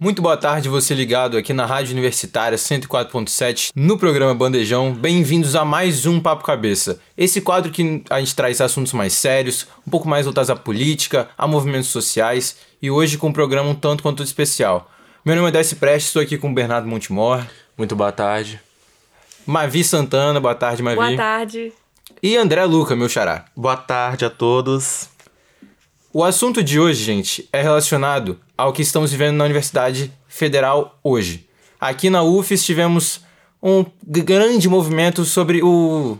Muito boa tarde, você ligado aqui na Rádio Universitária 104.7 no programa Bandejão. Bem-vindos a mais um Papo Cabeça. Esse quadro que a gente traz assuntos mais sérios, um pouco mais voltados à política, a movimentos sociais e hoje com um programa um tanto quanto especial. Meu nome é Desce Prestes, estou aqui com o Bernardo Montemor. Muito boa tarde. Mavi Santana, boa tarde, Mavi. Boa tarde. E André Luca, meu xará. Boa tarde a todos. O assunto de hoje, gente, é relacionado ao que estamos vivendo na Universidade Federal hoje. Aqui na UFES tivemos um grande movimento sobre o,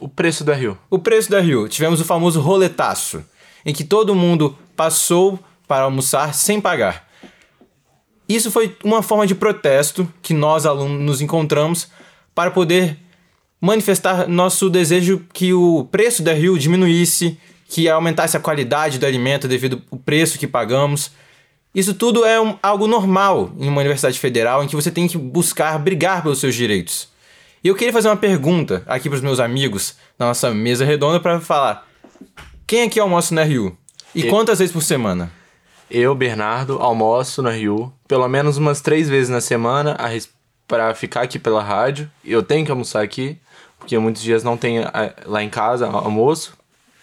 O preço do Rio. o preço da Rio. Tivemos o famoso roletaço, em que todo mundo passou para almoçar sem pagar. Isso foi uma forma de protesto que nós, alunos, nos encontramos para poder manifestar nosso desejo que o preço da Rio diminuísse, que aumentasse a qualidade do alimento devido ao preço que pagamos. Isso tudo é um- algo normal em uma universidade federal em que você tem que buscar brigar pelos seus direitos. E eu queria fazer uma pergunta aqui para os meus amigos na nossa mesa redonda para falar: quem aqui almoça na Rio? E Eu. quantas vezes por semana? Eu, Bernardo, almoço no Rio pelo menos umas três vezes na semana a res- pra ficar aqui pela rádio. Eu tenho que almoçar aqui, porque muitos dias não tem ah, lá em casa almoço.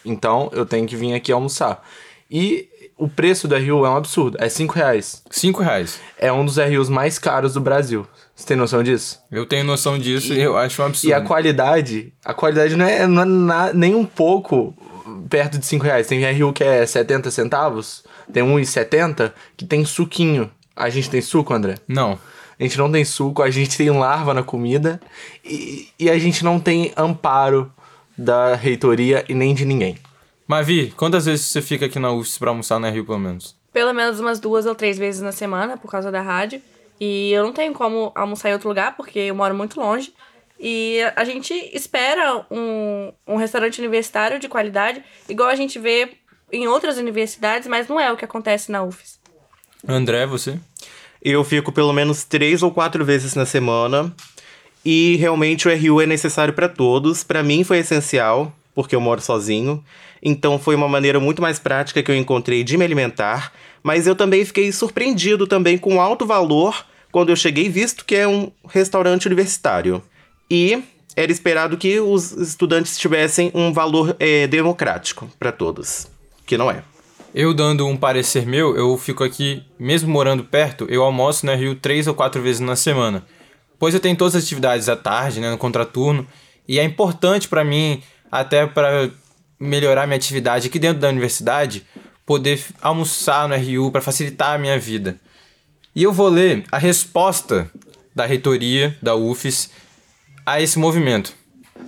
Então eu tenho que vir aqui almoçar. E o preço do Rio é um absurdo. É 5 reais. Cinco reais. É um dos RUs mais caros do Brasil. Você tem noção disso? Eu tenho noção disso e, eu acho um absurdo. E a qualidade, a qualidade não é, não é na- nem um pouco perto de 5 reais. Tem RU que é 70 centavos, tem 1,70 que tem suquinho. A gente tem suco, André? Não. A gente não tem suco, a gente tem larva na comida e, e a gente não tem amparo da reitoria e nem de ninguém. Mavi, quantas vezes você fica aqui na UFS para almoçar na Rio, pelo menos? Pelo menos umas duas ou três vezes na semana, por causa da rádio. E eu não tenho como almoçar em outro lugar, porque eu moro muito longe. E a gente espera um, um restaurante universitário de qualidade, igual a gente vê em outras universidades, mas não é o que acontece na UFES. André, você? Eu fico pelo menos três ou quatro vezes na semana. E realmente o RU é necessário para todos. Para mim foi essencial, porque eu moro sozinho. Então foi uma maneira muito mais prática que eu encontrei de me alimentar. Mas eu também fiquei surpreendido também com alto valor quando eu cheguei, visto que é um restaurante universitário. E era esperado que os estudantes tivessem um valor eh, democrático para todos, que não é. Eu dando um parecer meu, eu fico aqui, mesmo morando perto, eu almoço na Rio três ou quatro vezes na semana. Pois eu tenho todas as atividades à tarde, né, no contraturno, e é importante para mim, até para melhorar minha atividade aqui dentro da universidade, poder almoçar no RU para facilitar a minha vida. E eu vou ler a resposta da reitoria da UFES a esse movimento.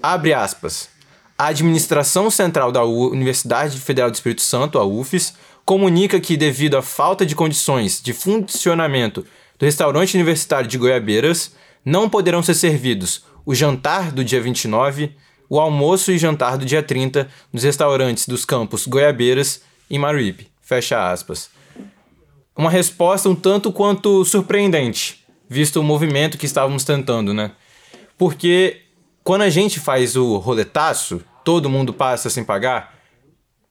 Abre aspas. A administração central da Universidade Federal do Espírito Santo, a UFES, comunica que, devido à falta de condições de funcionamento do restaurante universitário de Goiabeiras, não poderão ser servidos o jantar do dia 29, o almoço e jantar do dia 30 nos restaurantes dos campos Goiabeiras e Maruípe. Fecha aspas uma resposta um tanto quanto surpreendente, visto o movimento que estávamos tentando, né? Porque quando a gente faz o roletaço, todo mundo passa sem pagar,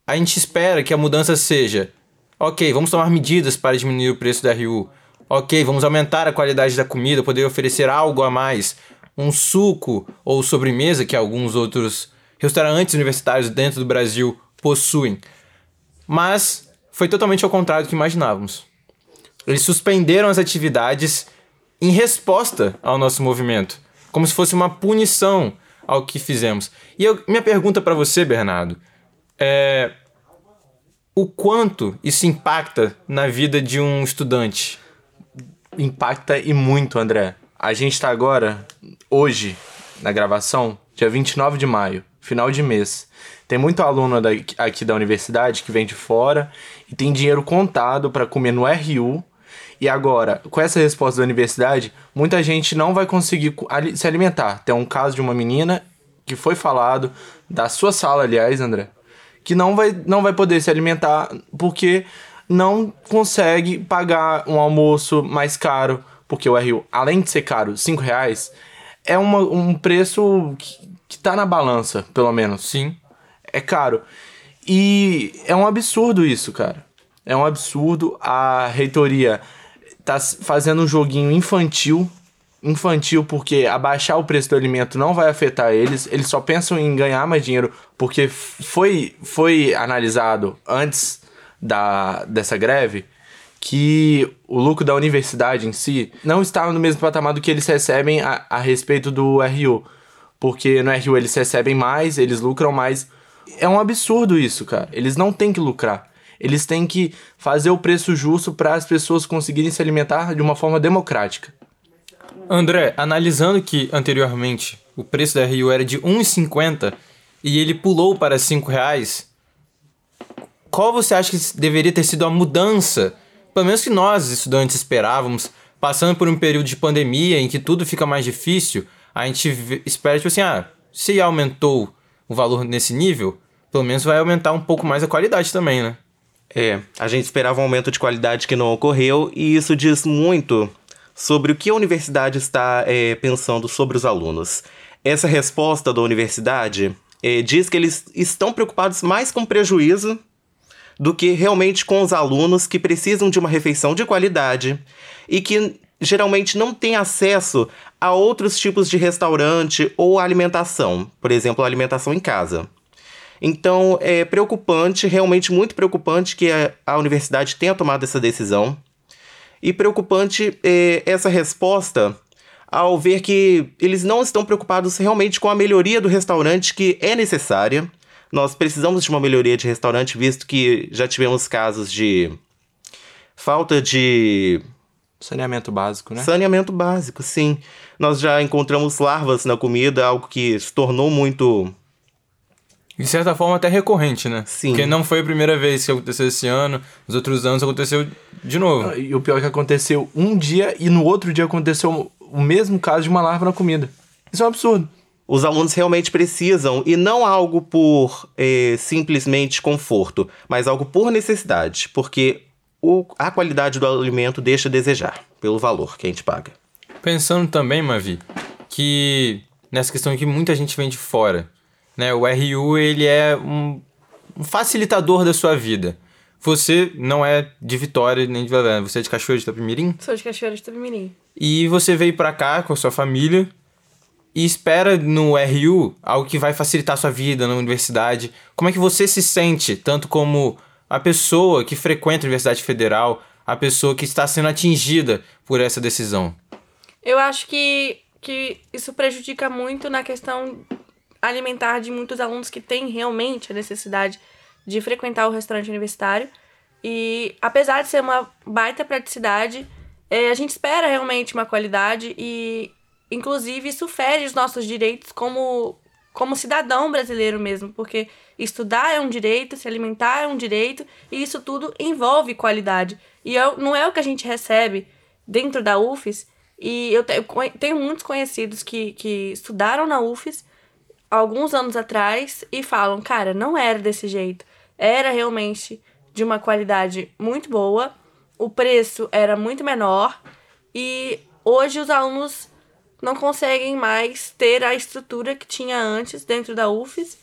a gente espera que a mudança seja: ok, vamos tomar medidas para diminuir o preço da RU, ok, vamos aumentar a qualidade da comida, poder oferecer algo a mais, um suco ou sobremesa que alguns outros restaurantes universitários dentro do Brasil possuem. Mas foi totalmente ao contrário do que imaginávamos. Eles suspenderam as atividades em resposta ao nosso movimento, como se fosse uma punição ao que fizemos. E eu- minha pergunta para você, Bernardo, é o quanto isso impacta na vida de um estudante? Impacta e muito, André. A gente tá agora, hoje, na gravação, dia 29 de maio, final de mês. Tem muito aluno daqui- aqui da universidade que vem de fora e tem dinheiro contado para comer no RU. E agora, com essa resposta da universidade, muita gente não vai conseguir se alimentar. Tem um caso de uma menina que foi falado, da sua sala, aliás, André, que não vai, não vai poder se alimentar porque não consegue pagar um almoço mais caro, porque o RU, além de ser caro, 5 reais, é uma, um preço que, que tá na balança, pelo menos. Sim. É caro. E é um absurdo isso, cara. É um absurdo. A reitoria tá fazendo um joguinho infantil. Infantil porque abaixar o preço do alimento não vai afetar eles. Eles só pensam em ganhar mais dinheiro porque foi, foi analisado antes da, dessa greve que o lucro da universidade em si não estava no mesmo patamar do que eles recebem a, a respeito do RU. Porque no RU eles recebem mais, eles lucram mais. É um absurdo isso, cara. Eles não têm que lucrar. Eles têm que fazer o preço justo para as pessoas conseguirem se alimentar de uma forma democrática. André, analisando que anteriormente o preço da RU era de 1,50 e ele pulou para 5 reais, qual você acha que deveria ter sido a mudança? Pelo menos que nós, estudantes, esperávamos, passando por um período de pandemia em que tudo fica mais difícil, a gente espera, tipo assim, ah, se aumentou o valor nesse nível, pelo menos vai aumentar um pouco mais a qualidade também, né? É, a gente esperava um aumento de qualidade que não ocorreu, e isso diz muito sobre o que a universidade está é, pensando sobre os alunos. Essa resposta da universidade é, diz que eles estão preocupados mais com prejuízo do que realmente com os alunos que precisam de uma refeição de qualidade e que geralmente não têm acesso a outros tipos de restaurante ou alimentação, por exemplo, alimentação em casa. Então é preocupante, realmente muito preocupante que a, a universidade tenha tomado essa decisão. E preocupante é, essa resposta ao ver que eles não estão preocupados realmente com a melhoria do restaurante que é necessária. Nós precisamos de uma melhoria de restaurante, visto que já tivemos casos de falta de Saneamento básico, né? Saneamento básico, sim. Nós já encontramos larvas na comida, algo que se tornou muito. De certa forma até recorrente, né? Sim. Porque não foi a primeira vez que aconteceu esse ano, nos outros anos aconteceu de novo. E o pior é que aconteceu um dia e no outro dia aconteceu o mesmo caso de uma larva na comida. Isso é um absurdo. Os alunos realmente precisam, e não algo por eh, simplesmente conforto, mas algo por necessidade, porque o, a qualidade do alimento deixa a desejar, pelo valor que a gente paga. Pensando também, Mavi, que nessa questão que muita gente vem de fora, né? O RU, ele é um, um facilitador da sua vida. Você não é de Vitória nem de Valé, você é de Cachoeira de Itapemirim? Sou de Cachoeira de Itapemirim. E você veio pra cá com a sua família e espera no RU algo que vai facilitar sua vida na universidade. Como é que você se sente, tanto como a pessoa que frequenta a Universidade Federal, a pessoa que está sendo atingida por essa decisão? Eu acho que, que isso prejudica muito na questão alimentar de muitos alunos que têm realmente a necessidade de frequentar o restaurante universitário. E apesar de ser uma baita praticidade, é, a gente espera realmente uma qualidade e, inclusive, isso fere os nossos direitos como, como cidadão brasileiro mesmo, porque estudar é um direito, se alimentar é um direito, e isso tudo envolve qualidade. E eu, não é o que a gente recebe dentro da UFES, e eu te- eu tenho muitos conhecidos que, que estudaram na UFES alguns anos atrás e falam, cara, não era desse jeito. Era realmente de uma qualidade muito boa, o preço era muito menor e hoje os alunos não conseguem mais ter a estrutura que tinha antes dentro da UFES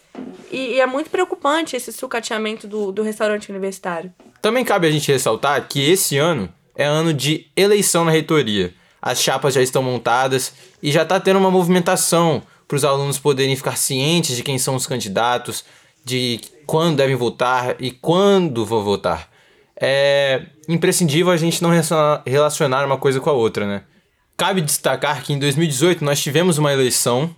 e, e é muito preocupante esse sucateamento do, do restaurante universitário. Também cabe a gente ressaltar que esse ano é ano de eleição na reitoria. As chapas já estão montadas e já está tendo uma movimentação para os alunos poderem ficar cientes de quem são os candidatos, de quando devem votar e quando vão votar. É imprescindível a gente não relaciona- relacionar uma coisa com a outra, né? Cabe destacar que em 2018 nós tivemos uma eleição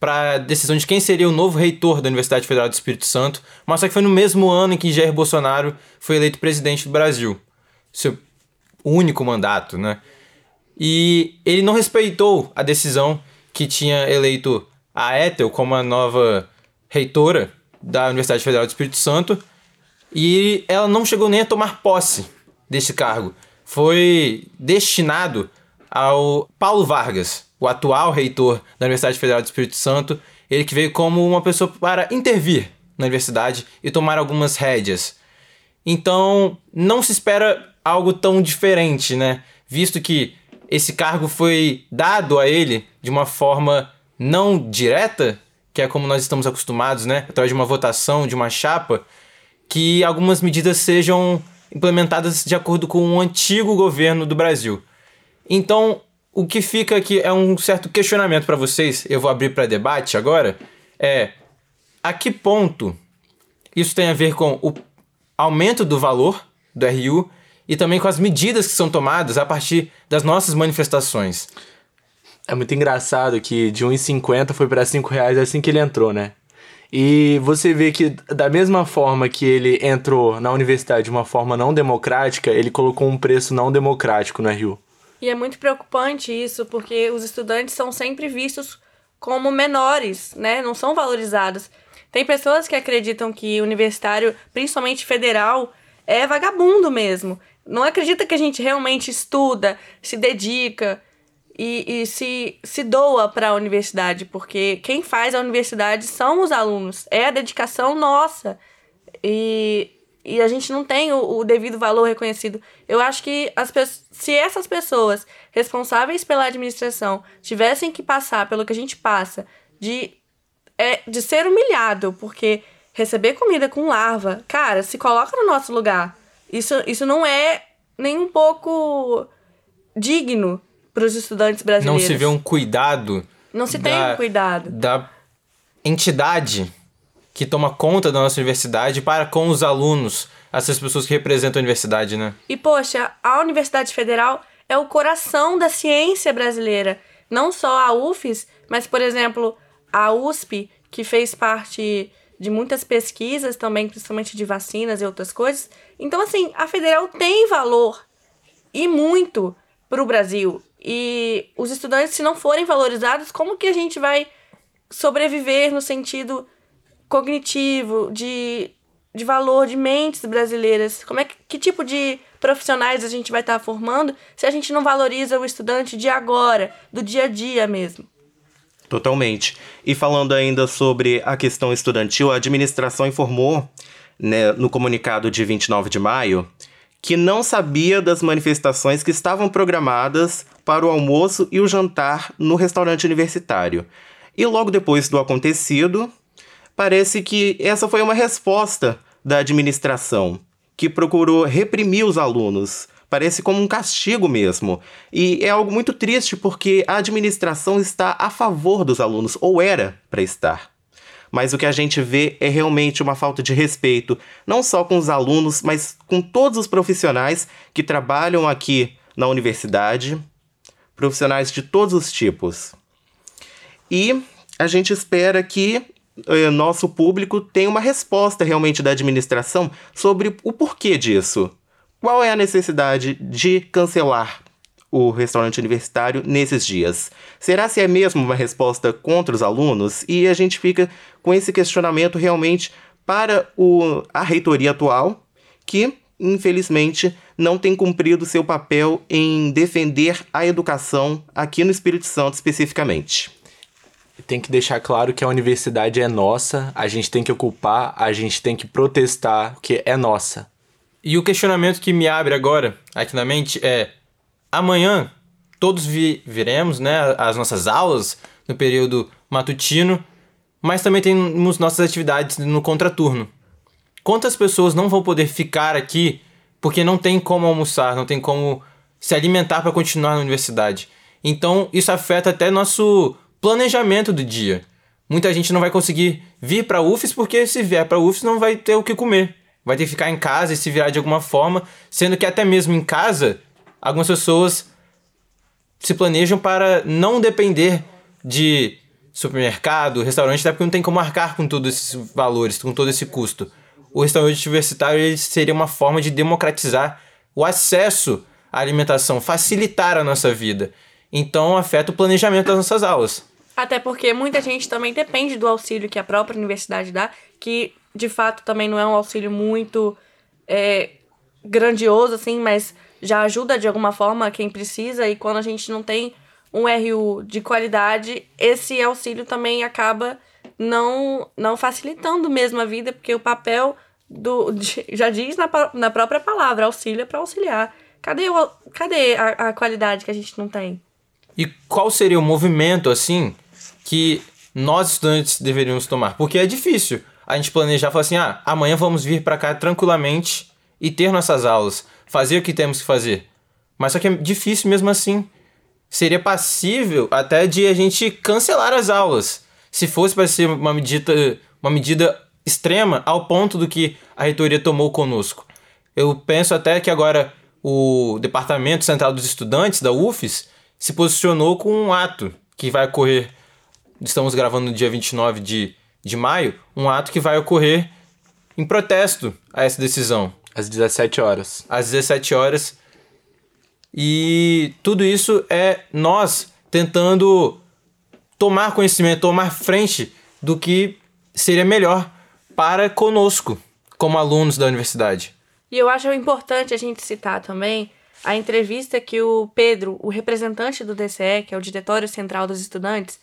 para decisão de quem seria o novo reitor da Universidade Federal do Espírito Santo, mas só que foi no mesmo ano em que Jair Bolsonaro foi eleito presidente do Brasil. Seu único mandato, né? E ele não respeitou a decisão que tinha eleito a Ethel como a nova reitora da Universidade Federal do Espírito Santo e ela não chegou nem a tomar posse deste cargo. Foi destinado ao Paulo Vargas, o atual reitor da Universidade Federal do Espírito Santo, Ele que veio como uma pessoa para intervir na universidade e tomar algumas rédeas. Então, não se espera algo tão diferente, né? Visto que esse cargo foi dado a ele de uma forma não direta, que é como nós estamos acostumados, né? Através de uma votação, de uma chapa, que algumas medidas sejam implementadas de acordo com o antigo governo do Brasil. Então, o que fica aqui é um certo questionamento para vocês, eu vou abrir para debate agora, é a que ponto isso tem a ver com o aumento do valor do RU e também com as medidas que são tomadas a partir das nossas manifestações. É muito engraçado que de 1,50 foi para 5 reais assim que ele entrou, né? E você vê que da mesma forma que ele entrou na universidade de uma forma não democrática, ele colocou um preço não democrático no RU. E é muito preocupante isso, porque os estudantes são sempre vistos como menores, né? Não são valorizados. Tem pessoas que acreditam que universitário, principalmente federal, é vagabundo mesmo. Não acredita que a gente realmente estuda, se dedica e, e se, se doa para a universidade, porque quem faz a universidade são os alunos, é a dedicação nossa. E, e a gente não tem o, o devido valor reconhecido. Eu acho que as se essas pessoas responsáveis pela administração tivessem que passar pelo que a gente passa, de, é, de ser humilhado, porque receber comida com larva, cara, se coloca no nosso lugar. Isso, isso não é nem um pouco digno para os estudantes brasileiros. Não se vê um cuidado. Não se da, tem um cuidado. Da entidade que toma conta da nossa universidade para com os alunos, essas pessoas que representam a universidade, né? E, poxa, a Universidade Federal é o coração da ciência brasileira. Não só a UFES, mas, por exemplo, a USP, que fez parte de muitas pesquisas também, principalmente de vacinas e outras coisas. Então, assim, a federal tem valor e muito para o Brasil. E os estudantes, se não forem valorizados, como que a gente vai sobreviver no sentido cognitivo, de, de valor de mentes brasileiras? Como é que, que tipo de profissionais a gente vai estar tá formando se a gente não valoriza o estudante de agora, do dia a dia mesmo? Totalmente. E falando ainda sobre a questão estudantil, a administração informou né, no comunicado de 29 de maio que não sabia das manifestações que estavam programadas para o almoço e o jantar no restaurante universitário. E logo depois do acontecido, parece que essa foi uma resposta da administração, que procurou reprimir os alunos, Parece como um castigo mesmo. E é algo muito triste porque a administração está a favor dos alunos, ou era para estar. Mas o que a gente vê é realmente uma falta de respeito, não só com os alunos, mas com todos os profissionais que trabalham aqui na universidade, profissionais de todos os tipos. E a gente espera que nosso público tenha uma resposta realmente da administração sobre o porquê disso. Qual é a necessidade de cancelar o restaurante universitário nesses dias? Será se é mesmo uma resposta contra os alunos? E a gente fica com esse questionamento realmente para o, a reitoria atual, que infelizmente não tem cumprido seu papel em defender a educação aqui no Espírito Santo especificamente. Tem que deixar claro que a universidade é nossa, a gente tem que ocupar, a gente tem que protestar, que é nossa. E o questionamento que me abre agora, aqui na mente, é: amanhã todos vi viremos né, as nossas aulas no período matutino, mas também temos nossas atividades no contraturno. Quantas pessoas não vão poder ficar aqui porque não tem como almoçar, não tem como se alimentar para continuar na universidade? Então, isso afeta até nosso planejamento do dia. Muita gente não vai conseguir vir para UFES porque se vier para UFES não vai ter o que comer vai ter que ficar em casa e se virar de alguma forma, sendo que até mesmo em casa, algumas pessoas se planejam para não depender de supermercado, restaurante, até porque não tem como marcar com todos esses valores, com todo esse custo. O restaurante universitário seria uma forma de democratizar o acesso à alimentação, facilitar a nossa vida. Então afeta o planejamento das nossas aulas. Até porque muita gente também depende do auxílio que a própria universidade dá, que de fato também não é um auxílio muito é, grandioso, assim, mas já ajuda de alguma forma quem precisa. E quando a gente não tem um RU de qualidade, esse auxílio também acaba não, não facilitando mesmo a vida, porque o papel do de- já diz na, na própria palavra, auxílio é para auxiliar. Cadê, o, cadê a, a qualidade que a gente não tem? E qual seria o movimento, assim, que nós estudantes deveríamos tomar? Porque é difícil a gente planejar, falar assim, ah, amanhã vamos vir pra cá tranquilamente e ter nossas aulas, fazer o que temos que fazer. Mas só que é difícil mesmo assim. Seria passível até de a gente cancelar as aulas, se fosse para ser uma medida, uma medida extrema ao ponto do que a reitoria tomou conosco. Eu penso até que agora o Departamento Central dos Estudantes da UFES se posicionou com um ato que vai ocorrer. Estamos gravando no dia 29 de, de maio, um ato que vai ocorrer em protesto a essa decisão, Às 17 horas. às 17 horas. E tudo isso é nós tentando tomar conhecimento, tomar frente do que seria melhor para conosco, como alunos da universidade. E eu acho importante a gente citar também a entrevista que o Pedro, o representante do DCE, que é o Diretório Central dos Estudantes,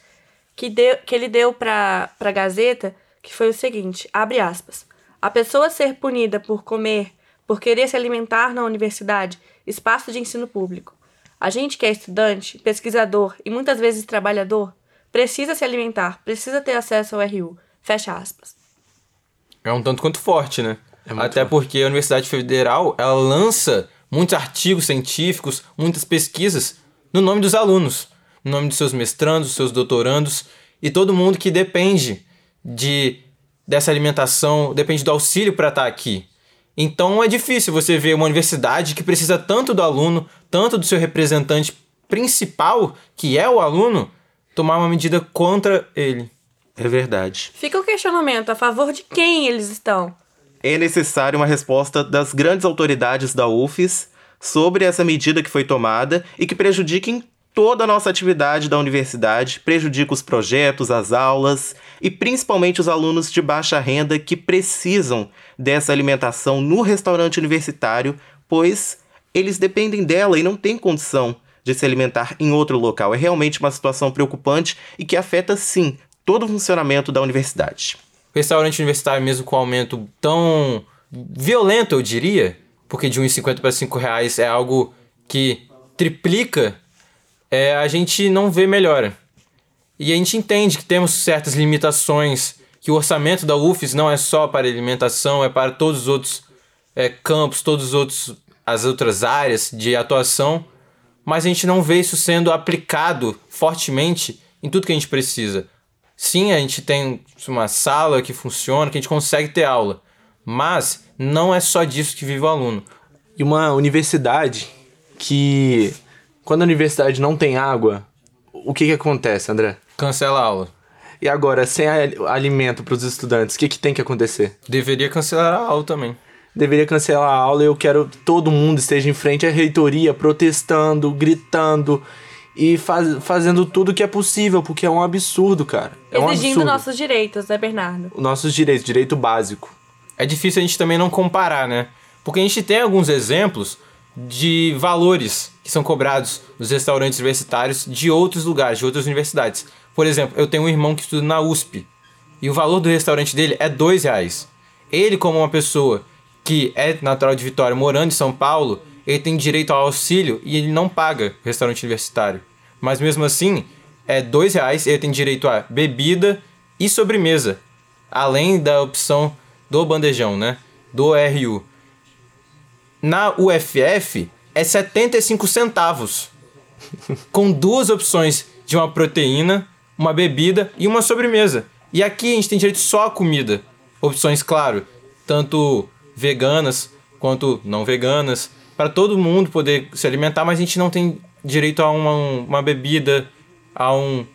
que, deu, que ele deu para a Gazeta, que foi o seguinte, abre aspas, a pessoa ser punida por comer, por querer se alimentar na universidade, espaço de ensino público. A gente que é estudante, pesquisador e muitas vezes trabalhador, precisa se alimentar, precisa ter acesso ao RU. Fecha aspas. É um tanto quanto forte, né? É Até forte. porque a Universidade Federal, ela lança muitos artigos científicos, muitas pesquisas no nome dos alunos, no nome dos seus mestrandos, dos seus doutorandos e todo mundo que depende de dessa alimentação, depende do auxílio para estar aqui. Então é difícil você ver uma universidade que precisa tanto do aluno, tanto do seu representante principal, que é o aluno, tomar uma medida contra ele. É verdade. Fica o questionamento, a favor de quem eles estão? É necessária uma resposta das grandes autoridades da UFES sobre essa medida que foi tomada e que prejudica em toda a nossa atividade da universidade, prejudica os projetos, as aulas e principalmente os alunos de baixa renda que precisam dessa alimentação no restaurante universitário, pois eles dependem dela e não têm condição de se alimentar em outro local. É realmente uma situação preocupante e que afeta sim todo o funcionamento da universidade. Restaurante universitário mesmo com aumento tão violento, eu diria, porque de 1,50 para 5 reais é algo que triplica, é, a gente não vê melhora. E a gente entende que temos certas limitações, que o orçamento da UFES não é só para alimentação, é para todos os outros é, campos, todos os outros as outras áreas de atuação, mas a gente não vê isso sendo aplicado fortemente em tudo que a gente precisa. Sim, a gente tem uma sala que funciona, que a gente consegue ter aula, mas não é só disso que vive o aluno. E uma universidade que, quando a universidade não tem água, o que que acontece, André? Cancela a aula. E agora, sem alimento para os estudantes, o que que tem que acontecer? Deveria cancelar a aula também. Deveria cancelar a aula e eu quero que todo mundo esteja em frente à reitoria, protestando, gritando e faz- fazendo tudo que é possível, porque é um absurdo, cara. É um Exigindo absurdo. nossos direitos, né, Bernardo? Nossos direitos, direito básico. É difícil a gente também não comparar, né? Porque a gente tem alguns exemplos de valores que são cobrados nos restaurantes universitários de outros lugares, de outras universidades. Por exemplo, eu tenho um irmão que estuda na USP e o valor do restaurante dele é dois reais. Ele, como uma pessoa que é natural de Vitória, morando em São Paulo, ele tem direito ao auxílio e ele não paga restaurante universitário. Mas mesmo assim, é dois reais, ele tem direito a bebida e sobremesa, além da opção do bandejão, né? Do RU. Na UFF é 75 centavos, com duas opções de uma proteína, uma bebida e uma sobremesa. E aqui a gente tem direito só a comida. Opções, claro, tanto veganas quanto não veganas, para todo mundo poder se alimentar, mas a gente não tem direito a uma, uma bebida, a um,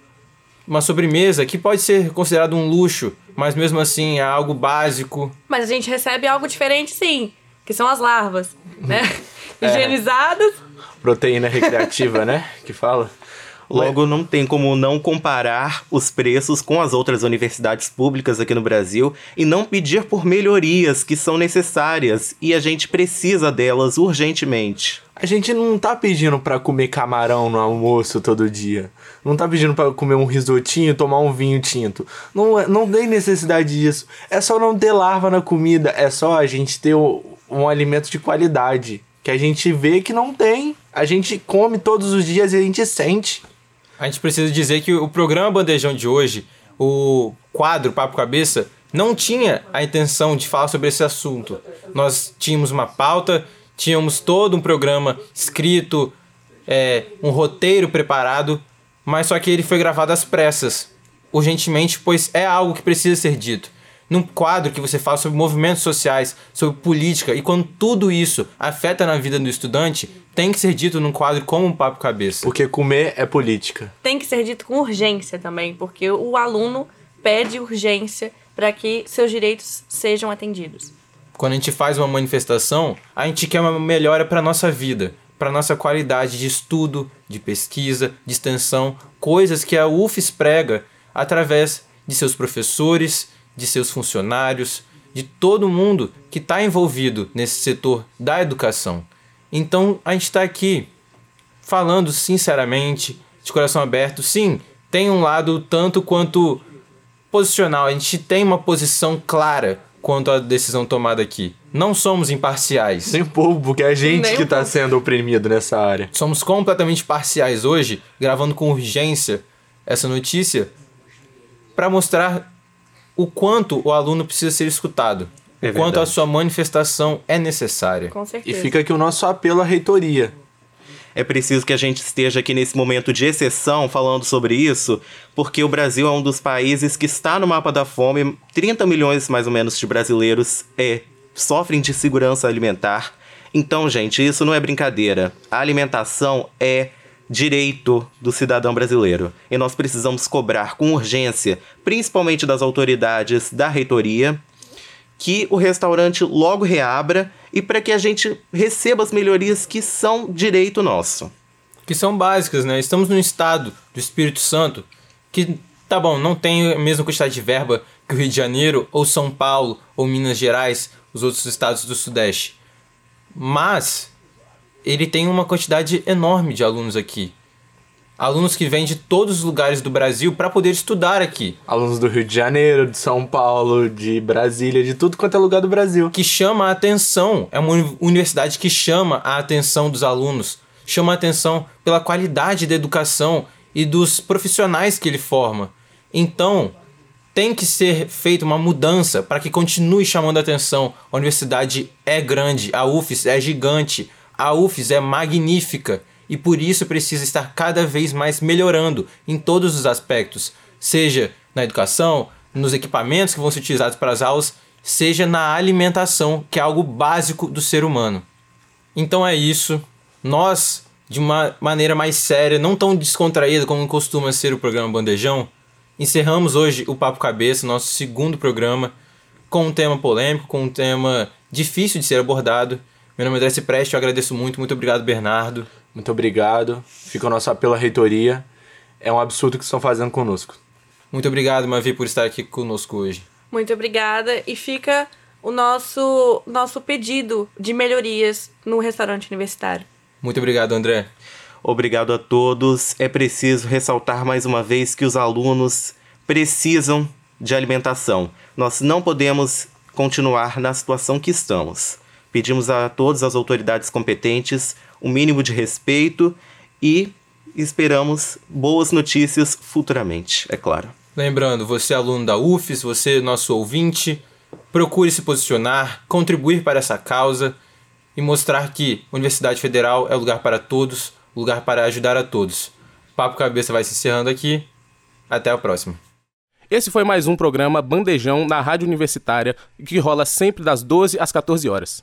uma sobremesa que pode ser considerado um luxo, mas mesmo assim é algo básico. Mas a gente recebe algo diferente, sim, que são as larvas, né? Higienizadas. Proteína recreativa, né? Que fala. Logo, não tem como não comparar os preços com as outras universidades públicas aqui no Brasil e não pedir por melhorias que são necessárias e a gente precisa delas urgentemente. A gente não tá pedindo pra comer camarão no almoço todo dia. Não tá pedindo pra comer um risotinho, tomar um vinho tinto. Não, é- não tem necessidade disso. É só não ter larva na comida. É só a gente ter um, um alimento de qualidade. Que a gente vê que não tem. A gente come todos os dias e a gente sente. A gente precisa dizer que o programa Bandejão de hoje, o quadro Papo Cabeça, não tinha a intenção de falar sobre esse assunto. Nós tínhamos uma pauta, tínhamos todo um programa escrito, é, um roteiro preparado, mas só que ele foi gravado às pressas, urgentemente, pois é algo que precisa ser dito. Num quadro que você fala sobre movimentos sociais, sobre política, e quando tudo isso afeta na vida do estudante, tem que ser dito num quadro como um Papo Cabeça. Porque comer é política. Tem que ser dito com urgência também, porque o aluno pede urgência para que seus direitos sejam atendidos. Quando a gente faz uma manifestação, a gente quer uma melhora para nossa vida, para nossa qualidade de estudo, de pesquisa, de extensão, coisas que a UFES prega através de seus professores, de seus funcionários, de todo mundo que está envolvido nesse setor da educação. Então a gente está aqui falando sinceramente, de coração aberto. Sim, tem um lado tanto quanto posicional. A gente tem uma posição clara quanto à decisão tomada aqui. Não somos imparciais. Nem o povo, porque é a gente Nem que um tá pouco. sendo oprimido nessa área. Somos completamente parciais hoje, gravando com urgência essa notícia para mostrar o quanto o aluno precisa ser escutado, É o quanto a sua manifestação é necessária. Com E certeza. fica aqui o nosso apelo à reitoria. É preciso que a gente esteja aqui nesse momento de exceção falando sobre isso, porque o Brasil é um dos países que está no mapa da fome. 30 milhões mais ou menos de brasileiros é, sofrem de segurança alimentar. Então, gente, isso não é brincadeira. A alimentação é direito do cidadão brasileiro. E nós precisamos cobrar com urgência, principalmente das autoridades da reitoria, que o restaurante logo reabra e para que a gente receba as melhorias que são direito nosso. que são básicas, né? Estamos num estado do Espírito Santo que, tá bom, não tem a mesma quantidade de verba que o Rio de Janeiro, ou São Paulo, ou Minas Gerais, os outros estados do Sudeste. Mas ele tem uma quantidade enorme de alunos aqui. Alunos que vêm de todos os lugares do Brasil para poder estudar aqui. Alunos do Rio de Janeiro, de São Paulo, de Brasília, de tudo quanto é lugar do Brasil. que chama a atenção. É uma uni- universidade que chama a atenção dos alunos, chama a atenção pela qualidade da educação e dos profissionais que ele forma. Então, tem que ser feita uma mudança para que continue chamando a atenção. A universidade é grande, a UFES é gigante, a UFES é magnífica e por isso precisa estar cada vez mais melhorando em todos os aspectos, seja na educação, nos equipamentos que vão ser utilizados para as aulas, seja na alimentação, que é algo básico do ser humano. Então é isso. Nós, de uma maneira mais séria, não tão descontraída como costuma ser o programa Bandejão, encerramos hoje o Papo Cabeça, nosso segundo programa, com um tema polêmico, com um tema difícil de ser abordado. Meu nome é André Preste, eu agradeço muito. Muito obrigado, Bernardo. Muito obrigado. Fica o nosso apelo à reitoria. É um absurdo o que estão fazendo conosco. Muito obrigado, Mavi, por estar aqui conosco hoje. Muito obrigada. E fica o nosso, nosso pedido de melhorias no restaurante universitário. Muito obrigado, André. Obrigado a todos. É preciso ressaltar mais uma vez que os alunos precisam de alimentação. Nós não podemos continuar na situação que estamos. Pedimos a todas as autoridades competentes o um mínimo de respeito e esperamos boas notícias futuramente, é claro. Lembrando, você é aluno da UFES, você é nosso ouvinte, procure se posicionar, contribuir para essa causa e mostrar que Universidade Federal é lugar para todos, lugar para ajudar a todos. Papo Cabeça vai se encerrando aqui. Até a próxima. Esse foi mais um programa Bandejão na Rádio Universitária, que rola sempre das 12 às 14 horas.